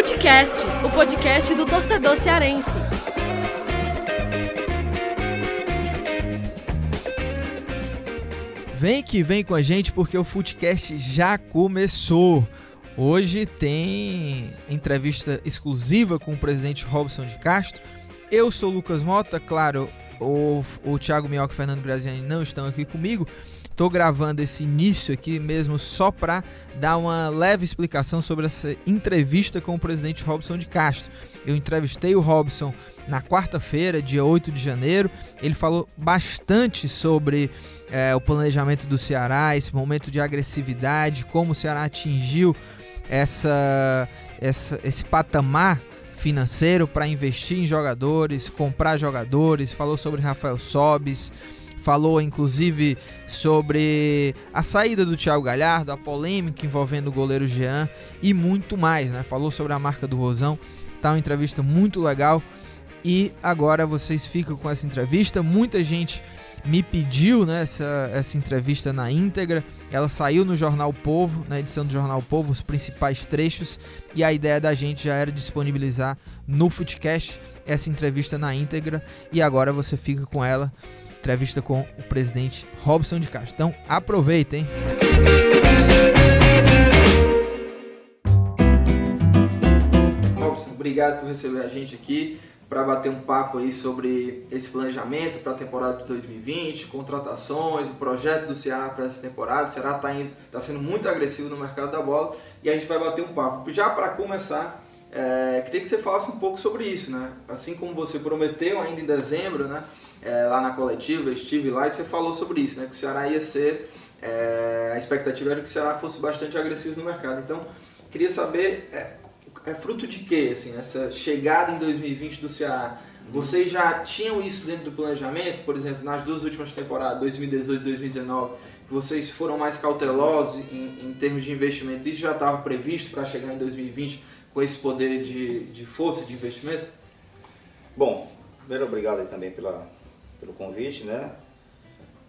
Futecast, o podcast do torcedor cearense. Vem que vem com a gente porque o Futecast já começou. Hoje tem entrevista exclusiva com o presidente Robson de Castro. Eu sou o Lucas Mota, claro, o, o Thiago Minhoca e o Fernando Graziani não estão aqui comigo. Estou gravando esse início aqui mesmo só para dar uma leve explicação sobre essa entrevista com o presidente Robson de Castro. Eu entrevistei o Robson na quarta-feira, dia 8 de janeiro. Ele falou bastante sobre é, o planejamento do Ceará, esse momento de agressividade, como o Ceará atingiu essa, essa esse patamar financeiro para investir em jogadores, comprar jogadores. Falou sobre Rafael Sobis falou inclusive sobre a saída do Thiago Galhardo, a polêmica envolvendo o goleiro Jean e muito mais, né? Falou sobre a marca do Rosão. Tá uma entrevista muito legal. E agora vocês ficam com essa entrevista. Muita gente me pediu né, essa, essa entrevista na íntegra. Ela saiu no Jornal Povo, na edição do Jornal Povo, os principais trechos. E a ideia da gente já era disponibilizar no Footcast essa entrevista na íntegra. E agora você fica com ela entrevista com o presidente Robson de Castro. Então, aproveitem. Robson, obrigado por receber a gente aqui para bater um papo aí sobre esse planejamento para a temporada de 2020, contratações, o projeto do Ceará para essa temporada. O Ceará está tá sendo muito agressivo no mercado da bola e a gente vai bater um papo. Já para começar, é, queria que você falasse um pouco sobre isso, né? Assim como você prometeu ainda em dezembro, né? É, lá na coletiva, estive lá e você falou sobre isso, né? Que o Ceará ia ser, é, a expectativa era que o Ceará fosse bastante agressivo no mercado. Então, queria saber, é, é fruto de quê, assim, essa chegada em 2020 do Ceará? Vocês já tinham isso dentro do planejamento, por exemplo, nas duas últimas temporadas, 2018 e 2019, que vocês foram mais cautelosos em, em termos de investimento? Isso já estava previsto para chegar em 2020? Com esse poder de, de força de investimento? Bom, primeiro obrigado também pela, pelo convite, né?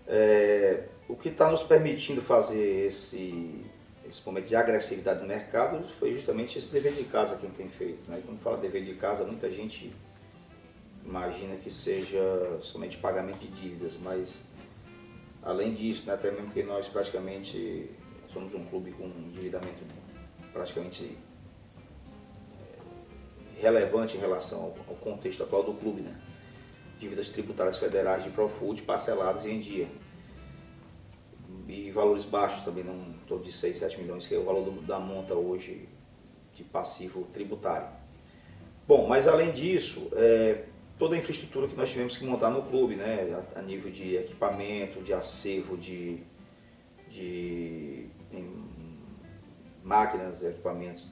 É, o que está nos permitindo fazer esse, esse momento de agressividade no mercado foi justamente esse dever de casa que a gente tem feito. Né? Quando fala dever de casa, muita gente imagina que seja somente pagamento de dívidas, mas além disso, né, até mesmo que nós praticamente somos um clube com endividamento praticamente relevante em relação ao contexto atual do clube, né? Dívidas tributárias federais de Profut parceladas em dia. E valores baixos também, não torno de 6, 7 milhões, que é o valor da monta hoje de passivo tributário. Bom, mas além disso, é, toda a infraestrutura que nós tivemos que montar no clube, né? A, a nível de equipamento, de acervo, de, de em, máquinas, equipamentos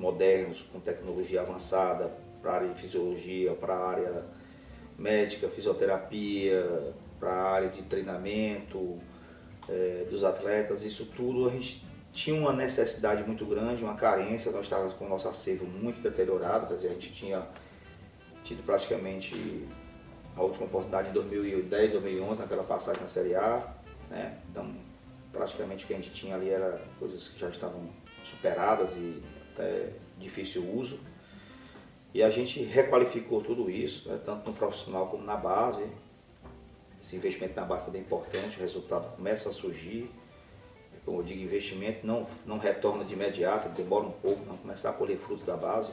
modernos, com tecnologia avançada para a área de fisiologia, para a área médica, fisioterapia, para a área de treinamento é, dos atletas, isso tudo a gente tinha uma necessidade muito grande, uma carência, nós estávamos com o nosso acervo muito deteriorado, quer dizer, a gente tinha tido praticamente a última oportunidade em 2010, 2011, naquela passagem na Série A, né? então praticamente o que a gente tinha ali era coisas que já estavam superadas e até difícil uso. E a gente requalificou tudo isso, né, tanto no profissional como na base. Esse investimento na base é importante, o resultado começa a surgir. Como eu digo, investimento não, não retorna de imediato, demora um pouco, não começar a colher frutos da base.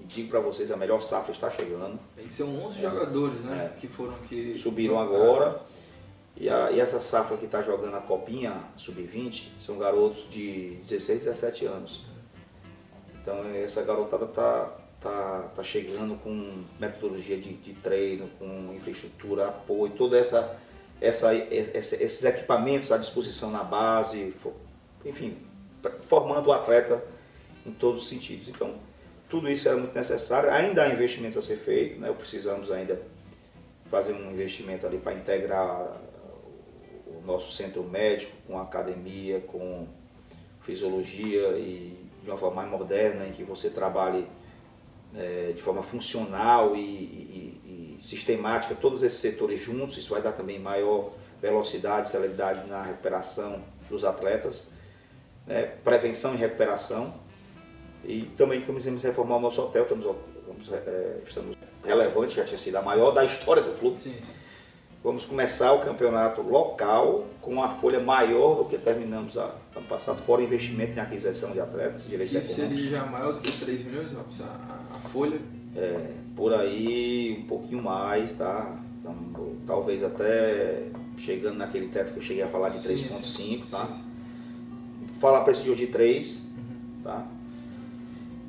E digo para vocês, a melhor safra está chegando. E são 11 é, jogadores né, é, que foram que subiram agora. E, a, e essa safra que está jogando a copinha sub-20 são garotos de 16, 17 anos. Então essa garotada tá, tá, tá chegando com metodologia de, de treino, com infraestrutura, apoio, toda essa, essa, essa, esses equipamentos à disposição na base, enfim, formando o atleta em todos os sentidos. Então, tudo isso era muito necessário. Ainda há investimentos a ser feitos, né? precisamos ainda fazer um investimento ali para integrar o nosso centro médico com academia, com fisiologia e de uma forma mais moderna, em que você trabalhe é, de forma funcional e, e, e, sistemática todos esses setores juntos, isso vai dar também maior velocidade, celeridade na recuperação dos atletas, né? prevenção e recuperação. E também a reformar o nosso hotel, estamos, vamos, é, estamos relevante, já tinha sido a maior da história do clube. Sim, sim. Vamos começar o campeonato local com uma folha maior do que terminamos a, ano passado, fora investimento em aquisição de atletas, direitos Isso econômicos. seria já maior do que 3 milhões, Robson, a, a, folha? É, por aí, um pouquinho mais, tá? Então, talvez até chegando naquele teto que eu cheguei a falar de Sim, 3.5, sim. tá? Sim. Falar para esse de hoje de 3, Uhum. tá?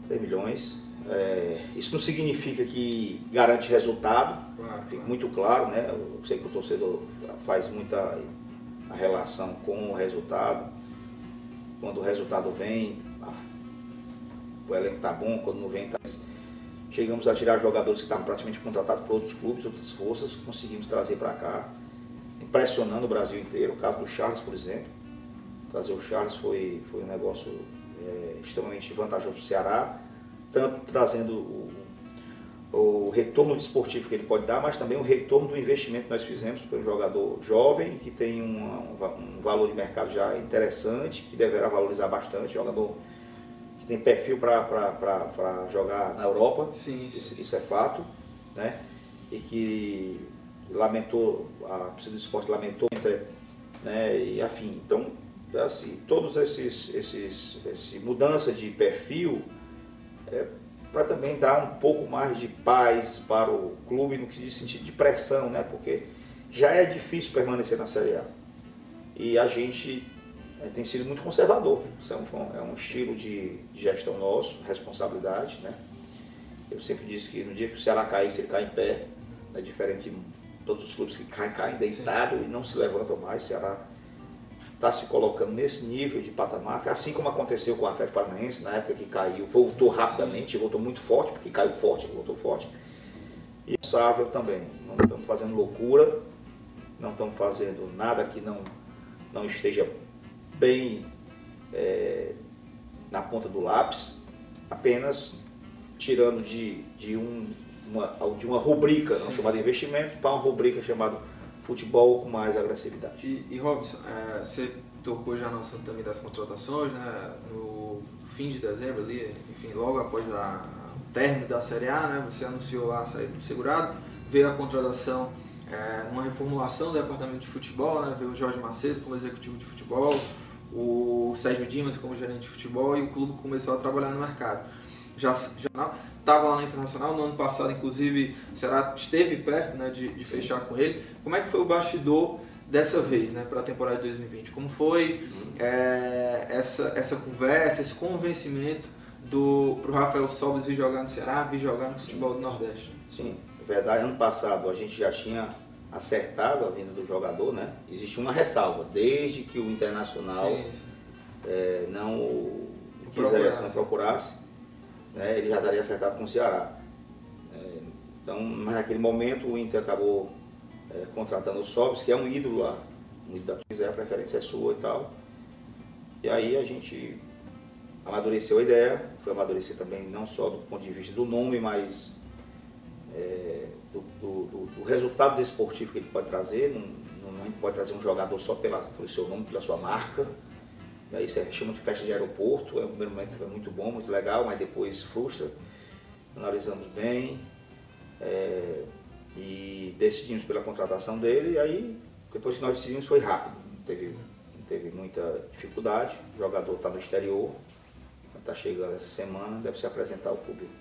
3 milhões. É, isso não significa que garante resultado, Claro, muito claro, né? Eu sei que o torcedor faz muita a relação com o resultado. Quando o resultado vem, o elenco tá bom, quando não vem, tá. Chegamos a tirar jogadores que estavam praticamente contratados por outros clubes, outras forças, conseguimos trazer para cá, impressionando o Brasil inteiro. O caso do Charles, por exemplo. Trazer o Charles foi, foi um negócio é, extremamente vantajoso para o Ceará, tanto trazendo o, retorno desportivo que ele pode dar, mas também o retorno do investimento que nós fizemos para um jogador jovem, que tem um, um um valor de mercado já interessante, que deverá valorizar bastante, jogador que tem perfil para jogar na Europa, Sim, sim. isso, isso é fato, né? E que lamentou, a torcida do esporte lamentou, né? E afim. Então, assim, todos esses, esses, esse mudança de perfil é para também dar um pouco mais de paz para o clube no que diz sentido de pressão, né? Porque já é difícil permanecer na Série A. E a gente eh, tem sido muito conservador. Isso é um, é um estilo de, de gestão nosso, responsabilidade, né? Eu sempre disse que no dia que o Ceará caísse, ele cai em pé. É diferente de todos os clubes que caem, caem deitado e não se levantam mais. O Ceará está se colocando nesse nível de patamar, assim como aconteceu com o Atlético Paranaense, na época que caiu, voltou rapidamente, voltou muito forte, porque caiu forte, voltou forte. E o Sável também. Não estamos fazendo loucura, não estamos fazendo nada que não, não esteja bem é, na ponta do lápis, apenas tirando de, de, um, uma, de uma rubrica não Sim, chamada sim. investimento para uma rubrica chamada futebol com mais agressividade. E, e Robson, é, você tocou já no assunto também das contratações, né? No fim de dezembro ali, enfim, logo após a, o término da Série A, né? Você anunciou lá a saída do segurado, veio a contratação, é, uma reformulação do departamento de futebol, né? Veio o Jorge Macedo como executivo de futebol, o Sérgio Dimas como gerente de futebol e o clube começou a trabalhar no mercado. Já estava lá na Internacional, no ano passado, inclusive, o Ceará esteve perto né, de, de fechar com ele. Como é que foi o bastidor dessa vez, né, para a temporada de 2020? Como foi é, essa, essa conversa, esse convencimento do pro Rafael Sobres vir jogar no Ceará, vir jogar no futebol do Nordeste? Sim, é verdade. Ano passado a gente já tinha acertado a vinda do jogador, né? Existia uma ressalva, desde que o Internacional Sim, sim. eh, não o Procurasse. quisesse, não procurasse, né, ele já estaria acertado com o Ceará. Eh, então, mas naquele momento o Inter acabou eh, contratando o Sobis, que é um ídolo lá. Um ídolo da quiser, a preferência é sua e tal. E aí a gente amadureceu a ideia, foi amadurecer também não só do ponto de vista do nome, mas é, do, do- do- do resultado desportivo que ele pode trazer. Não, não, a gente pode trazer um jogador só pela, pelo seu nome, pela sua marca. Daí isso é, chama de festa de aeroporto, é um primeiro momento foi muito bom, muito legal, mas depois frustra. Analisamos bem é, e decidimos pela contratação dele, e aí depois que nós decidimos foi rápido, não teve, não teve muita dificuldade. O jogador está no exterior, está chegando essa semana, deve se apresentar ao público.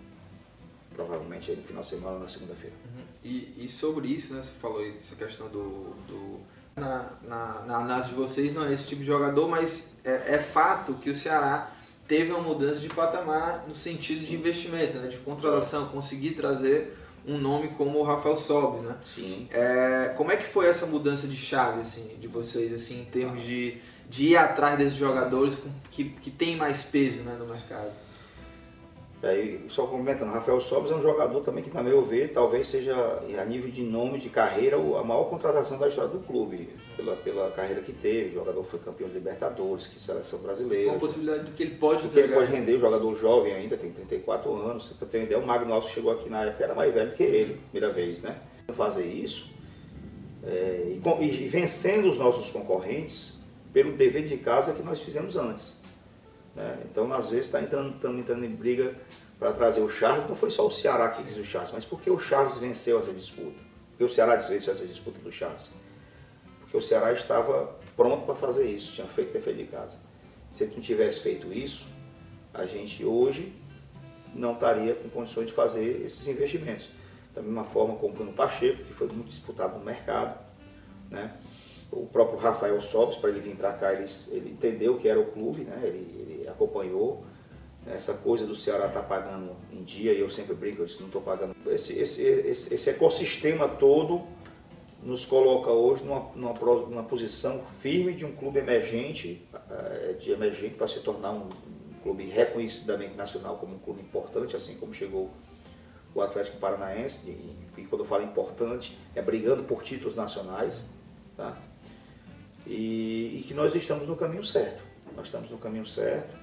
Provavelmente aí no final de semana ou na segunda-feira. Uhum. E, e sobre isso, né, você falou aí essa questão do. do na, na, na análise de vocês, não é esse tipo de jogador, mas é, é fato que o Ceará teve uma mudança de patamar no sentido de investimento, né, de contratação, conseguir trazer um nome como o Rafael Sobis, né? Sim. É, como é que foi essa mudança de chave assim, de vocês, assim, em termos de, de ir atrás desses jogadores que, que tem mais peso né, no mercado? E aí, só comentando, Rafael Sobres é um jogador também que, na meu ver, talvez seja, a nível de nome, de carreira, a maior contratação da história do clube, pela, pela carreira que teve. O jogador foi campeão de Libertadores, que seleção brasileira. Com a possibilidade do que ele pode Porque ele pode render, o jogador jovem ainda, tem 34 anos. Pra ter uma ideia, o Magno Alves chegou aqui na época, era mais velho que ele, primeira vez, né? Fazer isso é, e, e vencendo os nossos concorrentes pelo dever de casa que nós fizemos antes. Né? Então, às vezes, está entrando, entrando em briga para trazer o Charles. Não foi só o Ceará que quis o Charles, mas porque o Charles venceu essa disputa. Porque o Ceará venceu essa disputa do Charles. Porque o Ceará estava pronto para fazer isso, tinha feito dever de casa. Se ele não tivesse feito isso, a gente hoje não estaria com condições de fazer esses investimentos. Da mesma forma como o Bruno Pacheco, que foi muito disputado no mercado. Né? O próprio Rafael Sobes, para ele vir para cá, ele, ele entendeu que era o clube, né? ele, ele acompanhou. Essa coisa do Ceará estar tá pagando em dia, e eu sempre brinco, eu disse, não estou pagando. Esse, esse, esse, esse, ecossistema todo nos coloca hoje numa, numa, numa posição firme de um clube emergente, eh, de emergente para se tornar um, clube reconhecidamente nacional como um clube importante, assim como chegou o Atlético Paranaense, e, e quando eu falo importante, é brigando por títulos nacionais, tá? E, e, que nós estamos no caminho certo. Nós estamos no caminho certo.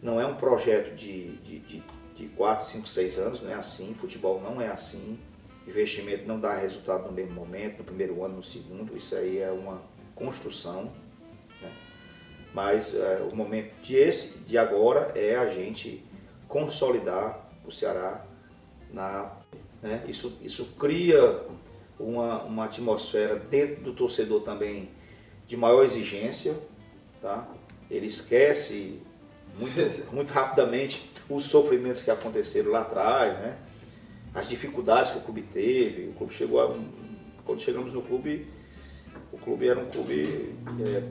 Não é um projeto de, de, de, de 4, 5, 6 anos, não é assim. Futebol não é assim. Investimento não dá resultado no mesmo momento, no primeiro ano, no segundo. Isso aí é uma construção mas é, o momento de, esse, de agora é a gente consolidar o Ceará na. Né? Isso, isso cria uma, uma atmosfera dentro do torcedor também de maior exigência. Tá? Ele esquece muito, muito rapidamente os sofrimentos que aconteceram lá atrás, né? as dificuldades que o clube teve. O clube chegou a, quando chegamos no clube, o clube era um clube é,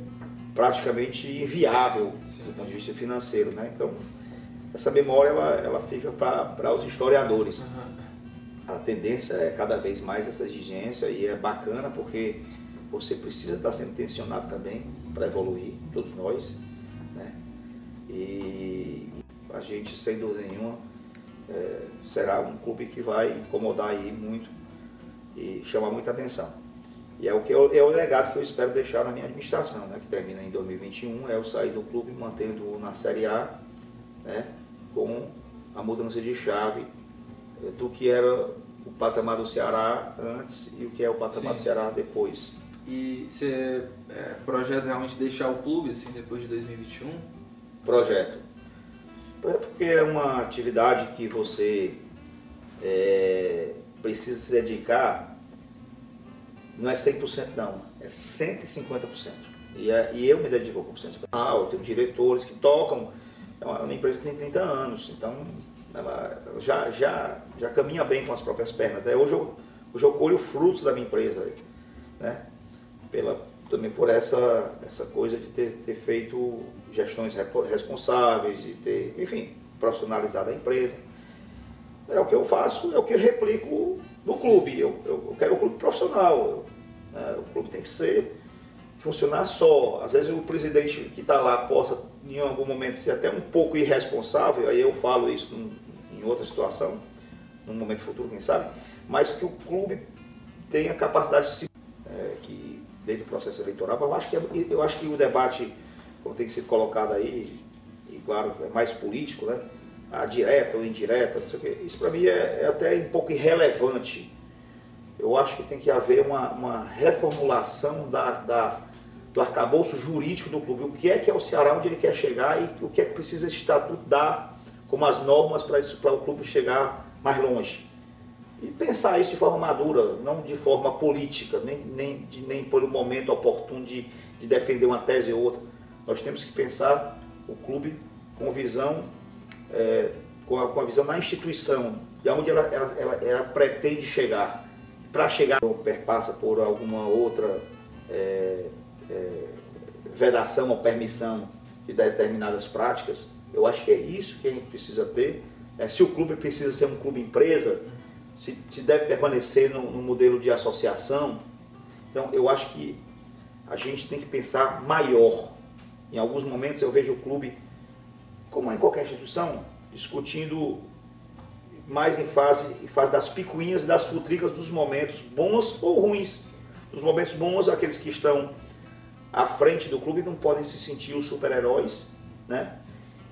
praticamente inviável Sim. do ponto de vista financeiro. Né? Então, essa memória ela, ela fica para os historiadores. Uhum. A tendência é cada vez mais essa exigência e é bacana porque você precisa estar sendo tensionado também para evoluir, todos nós. Né? E a gente, sem dúvida nenhuma, é, será um clube que vai incomodar aí muito e chamar muita atenção. E é o, que eu, é o legado que eu espero deixar na minha administração, né, que termina em 2021, é eu sair do clube mantendo na Série A, né, com a mudança de chave eh, do que era o patamar do Ceará antes e o que é o patamar Sim. do Ceará depois. E você é, projeta realmente deixar o clube assim depois de 2021? Projeto. É porque é uma atividade que você é, precisa se dedicar não é 100% não, é 150%. E, é, e eu me dedico como 150%. Ah, eu tenho diretores que tocam, é uma, uma empresa que tem 30 anos, então ela já, já, já caminha bem com as próprias pernas. Né? Hoje, eu, hoje eu colho frutos da minha empresa, né? Pela, também por essa, essa coisa de ter, ter feito gestões responsáveis, de ter, enfim, profissionalizado a empresa. É o que eu faço, é o que eu replico no clube. Eu, eu, eu quero um clube profissional. Né? O clube tem que ser funcionar só. Às vezes o presidente que está lá possa, em algum momento, ser até um pouco irresponsável, aí eu falo isso num, em outra situação, num momento futuro, quem sabe, mas que o clube tenha capacidade de se. É, que desde o processo eleitoral, eu acho que, é, eu acho que o debate, como tem sido colocado aí, e claro, é mais político, né? a direta ou indireta, não sei o quê. Isso para mim é, é, até um pouco irrelevante. Eu acho que tem que haver uma, uma reformulação da, da, do arcabouço jurídico do clube. O que é que é o Ceará, onde ele quer chegar e o que é que precisa esse estatuto dar como as normas para o clube chegar mais longe. E pensar isso de forma madura, não de forma política, nem, nem, de, nem por um momento oportuno de, de defender uma tese ou outra. Nós temos que pensar o clube com visão é, com, a, com, a, visão na instituição, de onde ela, ela, ela, ela pretende chegar. Para chegar, perpassa por alguma outra é, é, vedação ou permissão de determinadas práticas, eu acho que é isso que a gente precisa ter. É, se o clube precisa ser um clube empresa, se, se deve permanecer no, no modelo de associação, então eu acho que a gente tem que pensar maior. Em alguns momentos eu vejo o clube como em qualquer instituição, discutindo mais em fase, em fase das picuinhas e das futricas dos momentos bons ou ruins. Nos momentos bons, aqueles que estão à frente do clube não podem se sentir os super-heróis, né?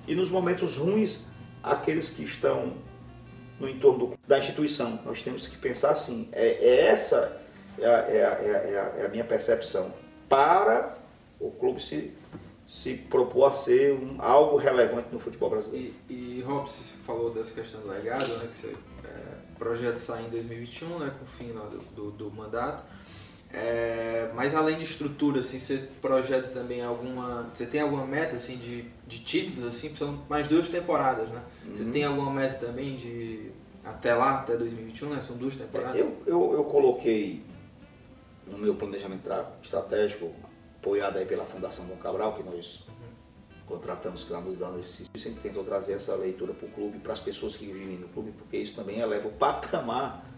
E nos momentos ruins, aqueles que estão no entorno do, da instituição. Nós temos que pensar assim, é, é essa é a, é, a, é, a, é a minha percepção, para o clube se se propor a ser um, algo relevante no futebol brasileiro. E, e Rob, você falou dessa questão do legado, né, que é, projeto sai em 2021, né, com o fim do, do, do mandato. É, mas além de estrutura, assim, você projeta também alguma. Você tem alguma meta assim, de, de títulos, assim, são mais duas temporadas, né? Uhum. Você tem alguma meta também de até lá, até 2021, né? São duas temporadas? Eu, eu, eu coloquei no meu planejamento estratégico, apoiado aí pela Fundação Dom Cabral, que nós uhum. contratamos, que está nos dando esse. sempre tentou trazer essa leitura para o clube, para as pessoas que vivem no clube, porque isso também eleva o patamar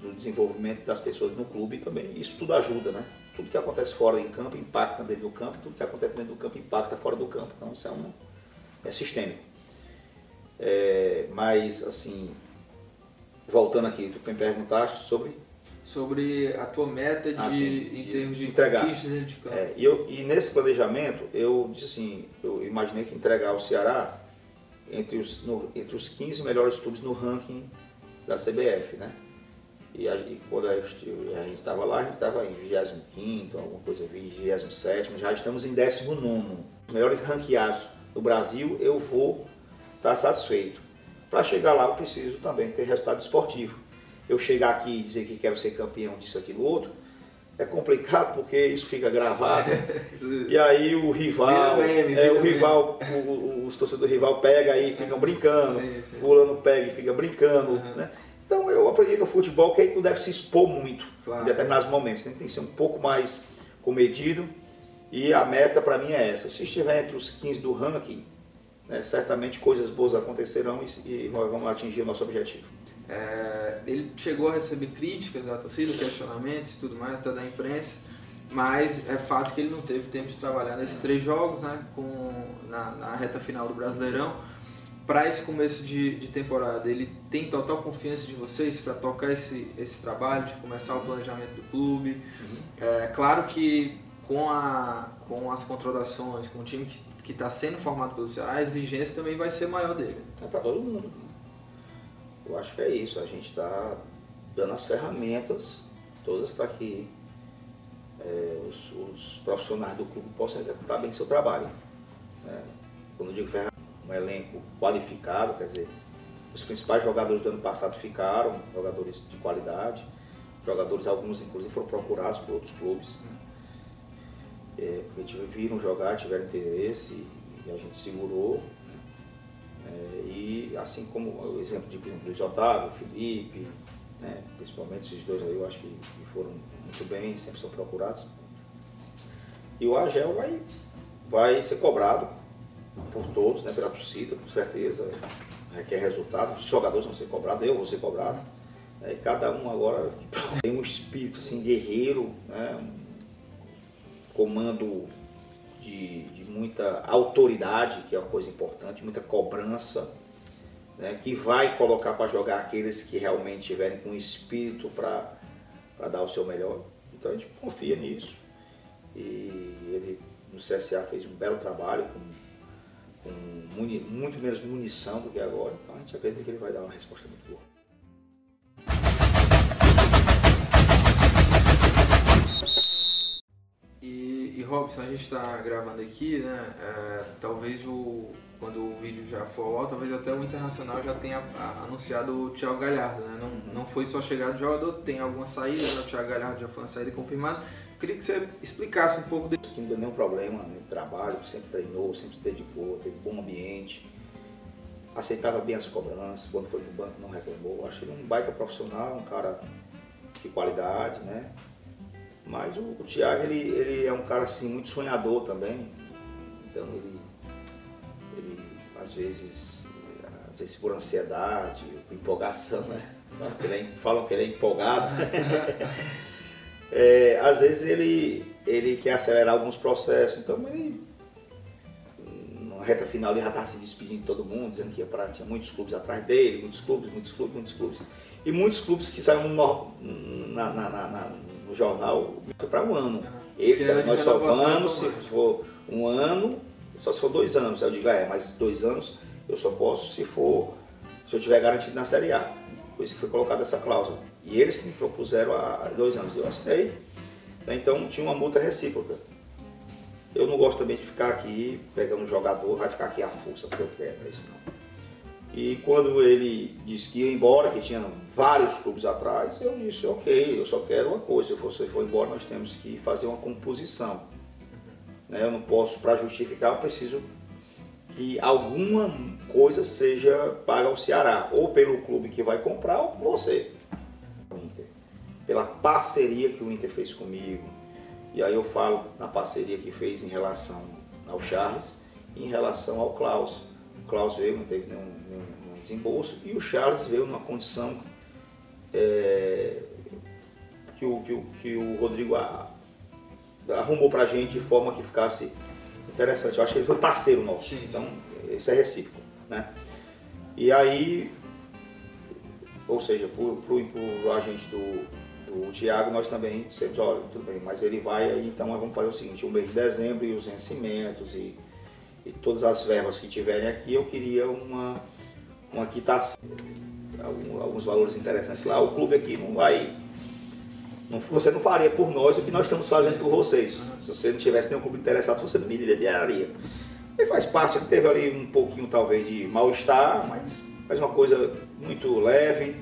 do desenvolvimento das pessoas no clube também. Isso tudo ajuda, né? Tudo que acontece fora em campo impacta dentro do campo, tudo que acontece dentro do campo impacta fora do campo. Então isso é, um, é sistêmico. É, mas, assim, voltando aqui, tu me perguntaste sobre sobre a tua meta de, ah, em de termos de entregar. conquistas de campo. É, e, eu, e nesse planejamento, eu disse assim, eu imaginei que entregar o Ceará entre os, no, entre os 15 melhores clubes no ranking da CBF, né? E, aí, quando a gente estava lá, a gente estava em 25, alguma coisa, 27, já estamos em 19. Os melhores ranqueados do Brasil, eu vou estar tá satisfeito. Para chegar lá, eu preciso também ter resultado esportivo. Eu chegar aqui e dizer que quero ser campeão disso, aquilo, outro, é complicado porque isso fica gravado. e aí o rival, meme, é, o rival, o, os torcedores do rival pega aí e ficam brincando, sim, sim. fulano pega e fica brincando, uhum. né? Então eu aprendi no futebol que aí não deve se expor muito claro. em determinados momentos. Né? Tem que ser um pouco mais comedido. E a meta para mim é essa. Se estiver entre os 15 do ranking, né, certamente coisas boas acontecerão e, e, nós vamos atingir o nosso objetivo. É, ele chegou a receber críticas da torcida, questionamentos e tudo mais, até da imprensa, mas é fato que ele não teve tempo de trabalhar nesses três jogos, né, com, na, na reta final do Brasileirão para esse começo de, de, temporada, ele tem total confiança de vocês para tocar esse, esse trabalho, de começar o planejamento do clube. Uhum. É claro que com, a, com as contratações, com o time que está sendo formado pelo Ceará, a exigência também vai ser maior dele. É para todo mundo. Eu acho que é isso. A gente está dando as ferramentas todas para que é, os, os, profissionais do clube possam executar bem seu trabalho. Né? Quando eu digo ferramentas, um elenco qualificado, quer dizer, os principais jogadores do ano passado ficaram, jogadores de qualidade, jogadores, alguns inclusive foram procurados por outros clubes, é, porque viram jogar, tiveram interesse e a gente segurou. Né? É, e assim como o exemplo de, por exemplo, Luiz Otávio, Felipe, né? principalmente esses dois aí, eu acho que foram muito bem, sempre são procurados. E o Agel vai, vai ser cobrado por todos, né, pela torcida, com certeza, requer resultado, os jogadores vão ser cobrados, eu vou ser cobrado. Né, e cada um agora tem um espírito assim, guerreiro, né, um comando de, de muita autoridade, que é uma coisa importante, muita cobrança, né, que vai colocar para jogar aqueles que realmente tiverem com espírito para dar o seu melhor. Então a gente confia nisso. E ele no CSA fez um belo trabalho com muni, muito menos munição do que agora, então a gente acredita que ele vai dar uma resposta muito boa. E, e Robson, a gente está gravando aqui, né? É, talvez o, quando o vídeo já for ao talvez até o Internacional já tenha anunciado o Thiago Galhardo, né? Não, não foi só chegada de jogador, tem alguma saída, né? o Thiago Galhardo já foi uma saída confirmada. Queria que você explicasse um pouco disso. Não deu nenhum problema no trabalho, sempre treinou, sempre se dedicou, teve bom ambiente, aceitava bem as cobranças, quando foi pro banco não reclamou. Acho ele um baita profissional, um cara de qualidade, né? Mas o, o Thiago, ele, ele é um cara assim, muito sonhador também. Então ele, ele às vezes, às vezes por ansiedade, por empolgação, né? Falam que ele é empolgado. é, às vezes ele, ele quer acelerar alguns processos, então ele na reta final ele já estava se despedindo de todo mundo, dizendo que ia tinha muitos clubes atrás dele, muitos clubes, muitos clubes, muitos clubes. E muitos clubes que saíram no, na, na, na, no jornal para um ano. Ele disse, nós só vamos se for um ano, só se for dois anos. Aí eu digo, ah, é, mas dois anos eu só posso se for, se eu tiver garantido na Série A. Por isso que foi colocada essa cláusula. E eles que me propuseram há dois anos. Eu assinei. Né? Então tinha uma multa recíproca. eu não gosto também de ficar aqui pegando um jogador, vai ficar aqui à força, porque eu quero, é isso não. E quando ele disse que ia embora, que tinha vários clubes atrás, eu disse, ok, eu só quero uma coisa, se você for embora nós temos que fazer uma composição. Né? Eu não posso, para justificar, eu preciso que alguma coisa seja paga ao Ceará, ou pelo clube que vai comprar, ou por você. Pela parceria que o Inter fez comigo. E aí eu falo na parceria que fez em relação ao Charles e em relação ao Klaus. O Klaus veio, não teve nenhum, nenhum, desembolso, e o Charles veio numa condição é, que, o, que, o, que o Rodrigo arrumou pra gente de forma que ficasse interessante. Eu acho que ele foi parceiro nosso. Sim, então, isso é recíproco. Né? E aí, ou seja, por, por agente do, do Tiago, nós também dissemos, olha, tudo bem, mas ele vai aí, então vamos fazer o seguinte, o mês de dezembro e os vencimentos e, e todas as verbas que tiverem aqui, eu queria uma, uma quitação, alguns valores interessantes lá. O clube aqui não vai não, você não faria por nós o que nós estamos fazendo por vocês. Se você não tivesse nenhum clube interessado, você não me lideraria. E faz parte, teve ali um pouquinho talvez de mal-estar, mas faz uma coisa muito leve.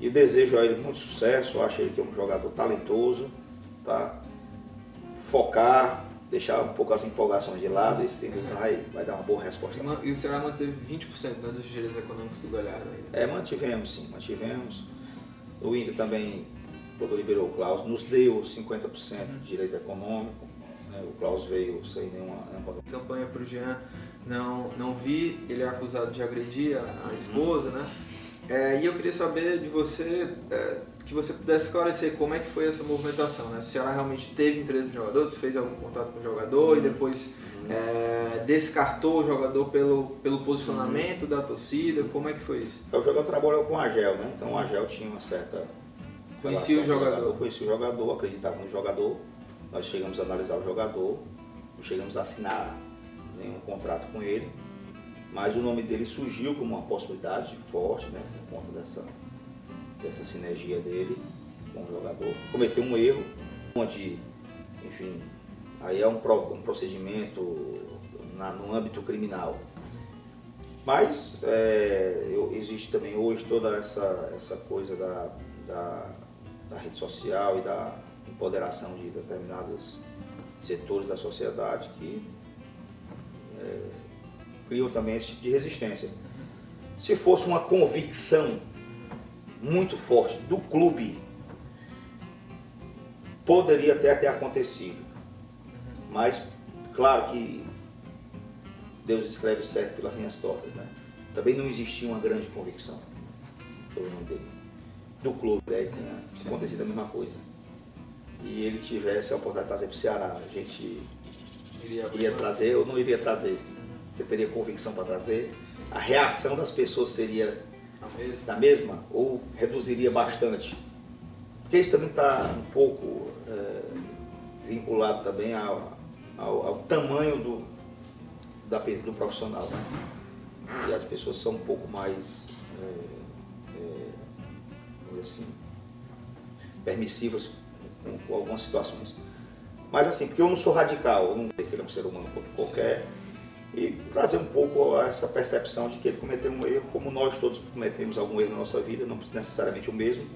E desejo a ele muito sucesso, acho ele que é um jogador talentoso, tá? Focar, deixar um pouco as empolgações de lado, esse vai, vai dar uma boa resposta. E o Ceará manteve 20% né, dos direitos econômicos do Galhardo? É, mantivemos sim, mantivemos. O Inter também quando liberou o Klaus, nos deu 50% de direito econômico. Né? O Klaus veio sem nenhuma. nenhuma... Campanha para o Jean, não, não vi, ele é acusado de agredir a, a esposa, né? É, e eu queria saber de você, é, que você pudesse esclarecer como é que foi essa movimentação, né? Se o Ceará realmente teve interesse no jogador, se fez algum contato com o jogador uhum. e depois uhum. é, descartou o jogador pelo, pelo posicionamento uhum. da torcida, como é que foi isso? O jogador trabalhou com o Agel, né? Então o Agel tinha uma certa Conhecia o jogador. jogador. Conhecia o jogador, acreditava no jogador. Nós chegamos a analisar o jogador, não chegamos a assinar nenhum contrato com ele, mas o nome dele surgiu como uma possibilidade forte, né, por conta dessa, dessa sinergia dele com o jogador. Cometeu um erro, onde, enfim, aí é um, um procedimento na, no âmbito criminal. Mas é, eu, existe também hoje toda essa, essa coisa da, da da rede social e da empoderação de determinados setores da sociedade que é, criam também esse tipo de resistência. Se fosse uma convicção muito forte do clube, poderia até ter acontecido. Mas, claro que Deus escreve certo pelas minhas tortas, né? Também não existia uma grande convicção sobre o nome dele do clube, né? tinha acontecido a mesma coisa. E ele tivesse a oportunidade de trazer para o Ceará, a gente iria, ia trazer ou não iria trazer? Você teria convicção para trazer? Sim. A reação das pessoas seria a mesma. da mesma ou reduziria bastante? Porque isso também está um pouco é, vinculado também ao, ao, ao, tamanho do, da, do profissional. Né? E as pessoas são um pouco mais. É, assim, permissivas com, com, algumas situações. Mas assim, porque eu não sou radical, eu não sei que ele é um ser humano qualquer, e trazer um pouco essa percepção de que ele cometeu um erro, como nós todos cometemos algum erro na nossa vida, não necessariamente o mesmo,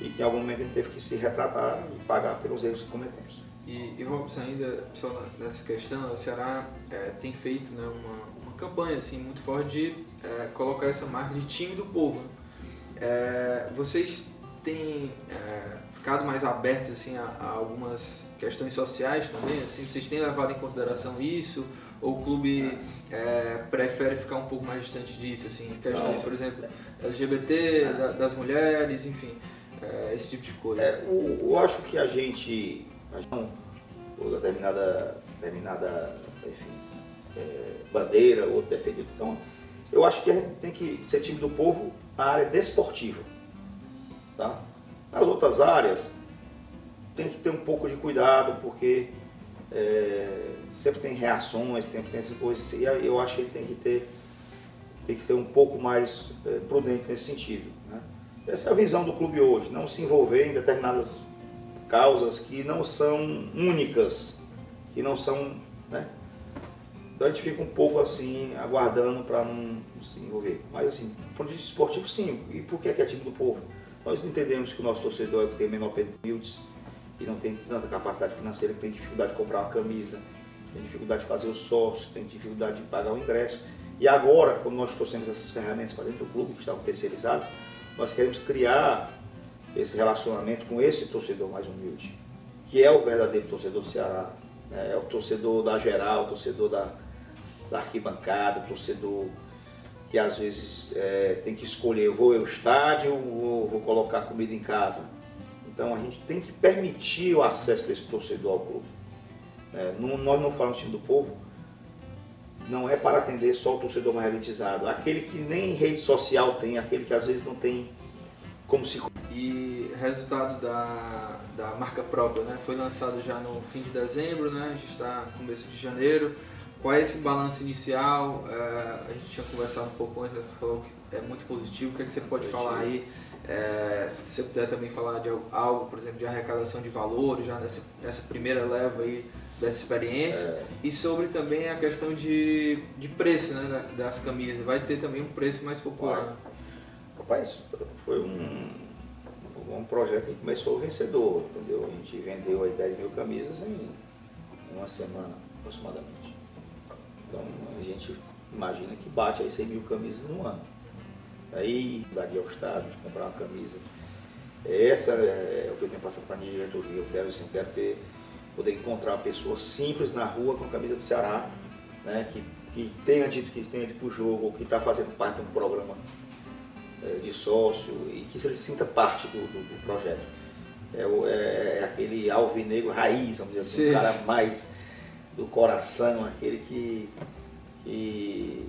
e que em algum momento ele teve que se retratar e pagar pelos erros que cometemos. E, e Robson, ainda só nessa questão, o Ceará é, tem feito né, uma, uma campanha assim, muito forte de é, colocar essa marca de time do povo. É, vocês têm é, ficado mais abertos assim, a, a, algumas questões sociais também? Assim, vocês têm levado em consideração isso? Ou o clube é, prefere ficar um pouco mais distante disso? Assim, questões, por exemplo, LGBT, da, das mulheres, enfim, é, esse tipo de coisa. É, eu, eu, acho que a gente, ou determinada, determinada enfim, é, bandeira ou defeito, então, eu acho que a gente tem que ser time do povo a área desportiva. Tá? Nas outras áreas, tem que ter um pouco de cuidado, porque é, sempre tem reações, sempre tem essas coisas, e eu acho que ele tem que ter, tem que ter um pouco mais é, prudente nesse sentido. Né? Essa é a visão do clube hoje, não se envolver em determinadas causas que não são únicas que não são, né? Então a gente fica um pouco assim, aguardando para não se envolver. Mas assim, ponto de vista esportivo, sim. E por que é, que é time do povo? Nós entendemos que o nosso torcedor é que tem menor humildes, que não tem tanta capacidade financeira, que tem dificuldade de comprar uma camisa, tem dificuldade de fazer o sócio, tem dificuldade de pagar o ingresso. E agora, quando nós trouxemos essas ferramentas para dentro do clube, que estavam terceirizadas, nós queremos criar esse relacionamento com esse torcedor mais humilde, que é o verdadeiro torcedor do Ceará. Né? É o torcedor da geral, o torcedor da, da arquibancada, o torcedor que às vezes é, tem que escolher, vou ao estádio ou vou colocar comida em casa. Então a gente tem que permitir o acesso desse torcedor ao clube. É, não, nós não falamos time do povo, não é para atender só o torcedor mais elitizado, aquele que nem rede social tem, aquele que às vezes não tem como se. E resultado da, da marca própria, né? Foi lançado já no fim de dezembro, né? A gente está no começo de janeiro. Qual é esse balanço inicial? É, a gente tinha conversado um pouco antes, você falou que é muito positivo. O que, é que você pode falar aí? É, se você puder também falar de algo, por exemplo, de arrecadação de valores, já nessa, nessa primeira leva aí dessa experiência. É. E sobre também a questão de, de preço né, das camisas. Vai ter também um preço mais popular. Rapaz, foi um, um projeto que começou vencedor, entendeu? A gente vendeu aí 10 mil camisas em uma semana aproximadamente. Então a gente imagina que bate aí 100 mil camisas no ano. Aí daria ao estádio de comprar uma camisa. Essa é, o que eu tenho passado para a minha diretoria. Eu quero, assim, eu quero ter, poder encontrar uma pessoa simples na rua com a camisa do Ceará, né, que, que tenha dito que tenha dito para o jogo, ou que está fazendo parte de um programa é, de sócio e que ele sinta parte do, do, do projeto. É, o, é, é, aquele alvinegro raiz, vamos dizer assim, o cara mais do coração, aquele que, que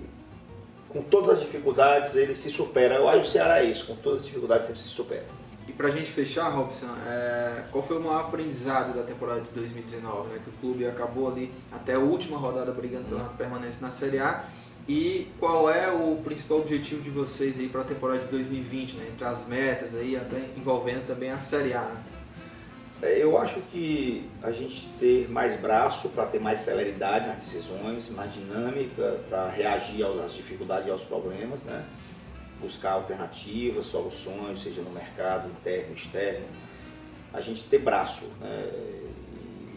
com todas as dificuldades ele se supera. Eu acho que o Ceará é isso, com todas as dificuldades sempre se supera. E para a gente fechar, Robson, é, qual foi o maior aprendizado da temporada de 2019? Né? Que o clube acabou ali até a última rodada brigando pela permanência na Série A. E qual é o principal objetivo de vocês aí para a temporada de 2020, né? entre as metas aí, até envolvendo também a Série A? Né? É, eu acho que a gente ter mais braço para ter mais celeridade nas decisões, mais dinâmica para reagir às dificuldades e aos problemas, né? Buscar alternativas, soluções, seja no mercado interno, externo, a gente ter braço. Né?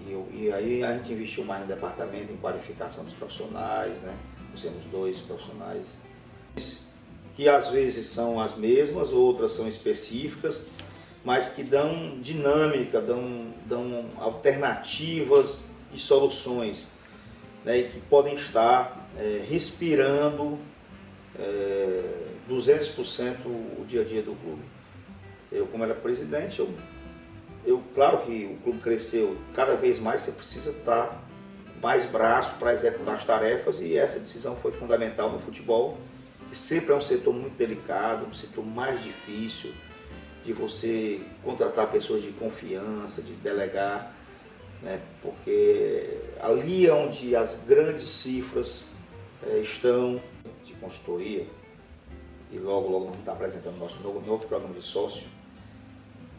E, e, aí a gente investiu mais no departamento em qualificação dos profissionais, né? nós temos dois profissionais que às vezes são as mesmas, outras são específicas, mas que dão dinâmica, dão, dão alternativas e soluções, né, e que podem estar é, respirando é, 200% o dia a dia do clube. Eu, como era presidente, eu, eu, claro que o clube cresceu, cada vez mais você precisa estar mais braço para executar as tarefas e essa decisão foi fundamental no futebol, que sempre é um setor muito delicado, um setor mais difícil, de você contratar pessoas de confiança, de delegar, né? porque ali é onde as grandes cifras é, estão de consultoria, e logo, logo vamos estar apresentando o nosso novo, novo programa de sócio.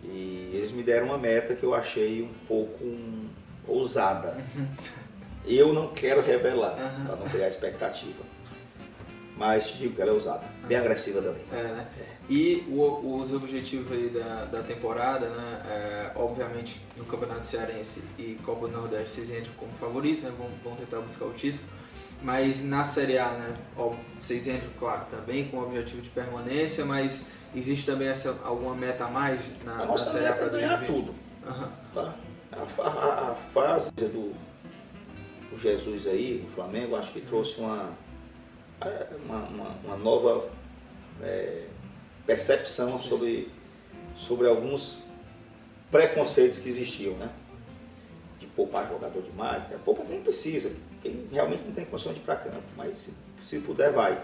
E eles me deram uma meta que eu achei um pouco um, ousada. Eu não quero revelar, uhum. para não criar expectativa. Mas te digo que ela é ousada, bem agressiva também. É, né? É. E o, os objetivos aí da, da temporada, né? É, obviamente no Campeonato Cearense e Copa do Nordeste vocês entram como favoritos, né? Vão, vão tentar buscar o título. Mas na Série A, né? Ó, vocês entram, claro, também com o objetivo de permanência, mas existe também essa, alguma meta a mais na, a nossa na Série A para ganhar tudo. Uhum. Tá? A, a, a, fase do, do Jesus aí, no Flamengo, acho que trouxe uma, uma, uma, uma nova. É, percepção sobre, sobre alguns preconceitos que existiam, né? De poupar jogador demais, né? poupa quem precisa, quem realmente não tem condição de ir para campo, mas se, se puder vai.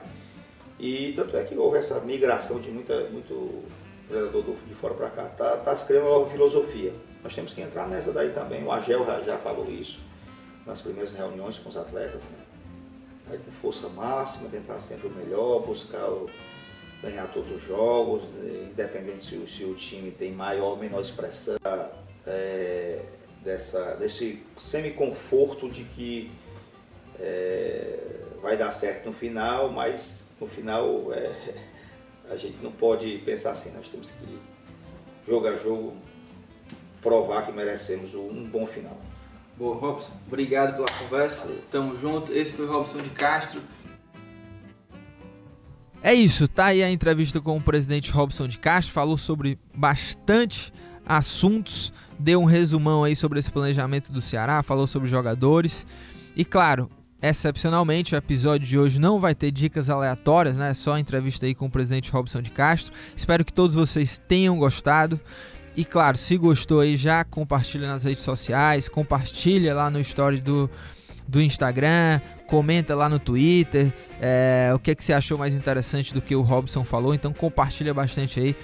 E tanto é que houve essa migração de muita, muito treinador de fora para cá. Está tá se criando uma filosofia. Nós temos que entrar nessa daí também. O Agel já, já falou isso nas primeiras reuniões com os atletas. Né? Com força máxima, tentar sempre o melhor, buscar o, ganhar todos os jogos, independente se, se o time tem maior ou menor expressão, é, dessa, desse semi-conforto de que é, vai dar certo no final, mas no final é, a gente não pode pensar assim, nós temos que jogo a jogo provar que merecemos um bom final. Boa, Robson. Obrigado pela conversa. Tamo junto. Esse foi o Robson de Castro. É isso, tá aí a entrevista com o presidente Robson de Castro, falou sobre bastante assuntos, deu um resumão aí sobre esse planejamento do Ceará, falou sobre jogadores. E claro, excepcionalmente o episódio de hoje não vai ter dicas aleatórias, né? É só entrevista aí com o presidente Robson de Castro. Espero que todos vocês tenham gostado. E claro, se gostou aí, já compartilha nas redes sociais, compartilha lá no story do, do Instagram, comenta lá no Twitter é, o que, é que você achou mais interessante do que o Robson falou. Então compartilha bastante aí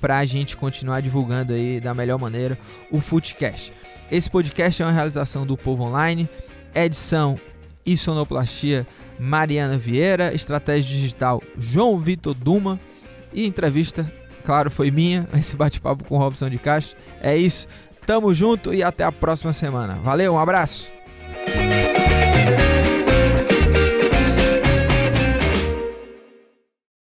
para a gente continuar divulgando aí da melhor maneira o Footcast. Esse podcast é uma realização do Povo Online, edição e sonoplastia Mariana Vieira, estratégia digital João Vitor Duma e entrevista claro, foi minha, esse bate-papo com Robson de Castro. É isso, tamo junto e até a próxima semana. Valeu, um abraço!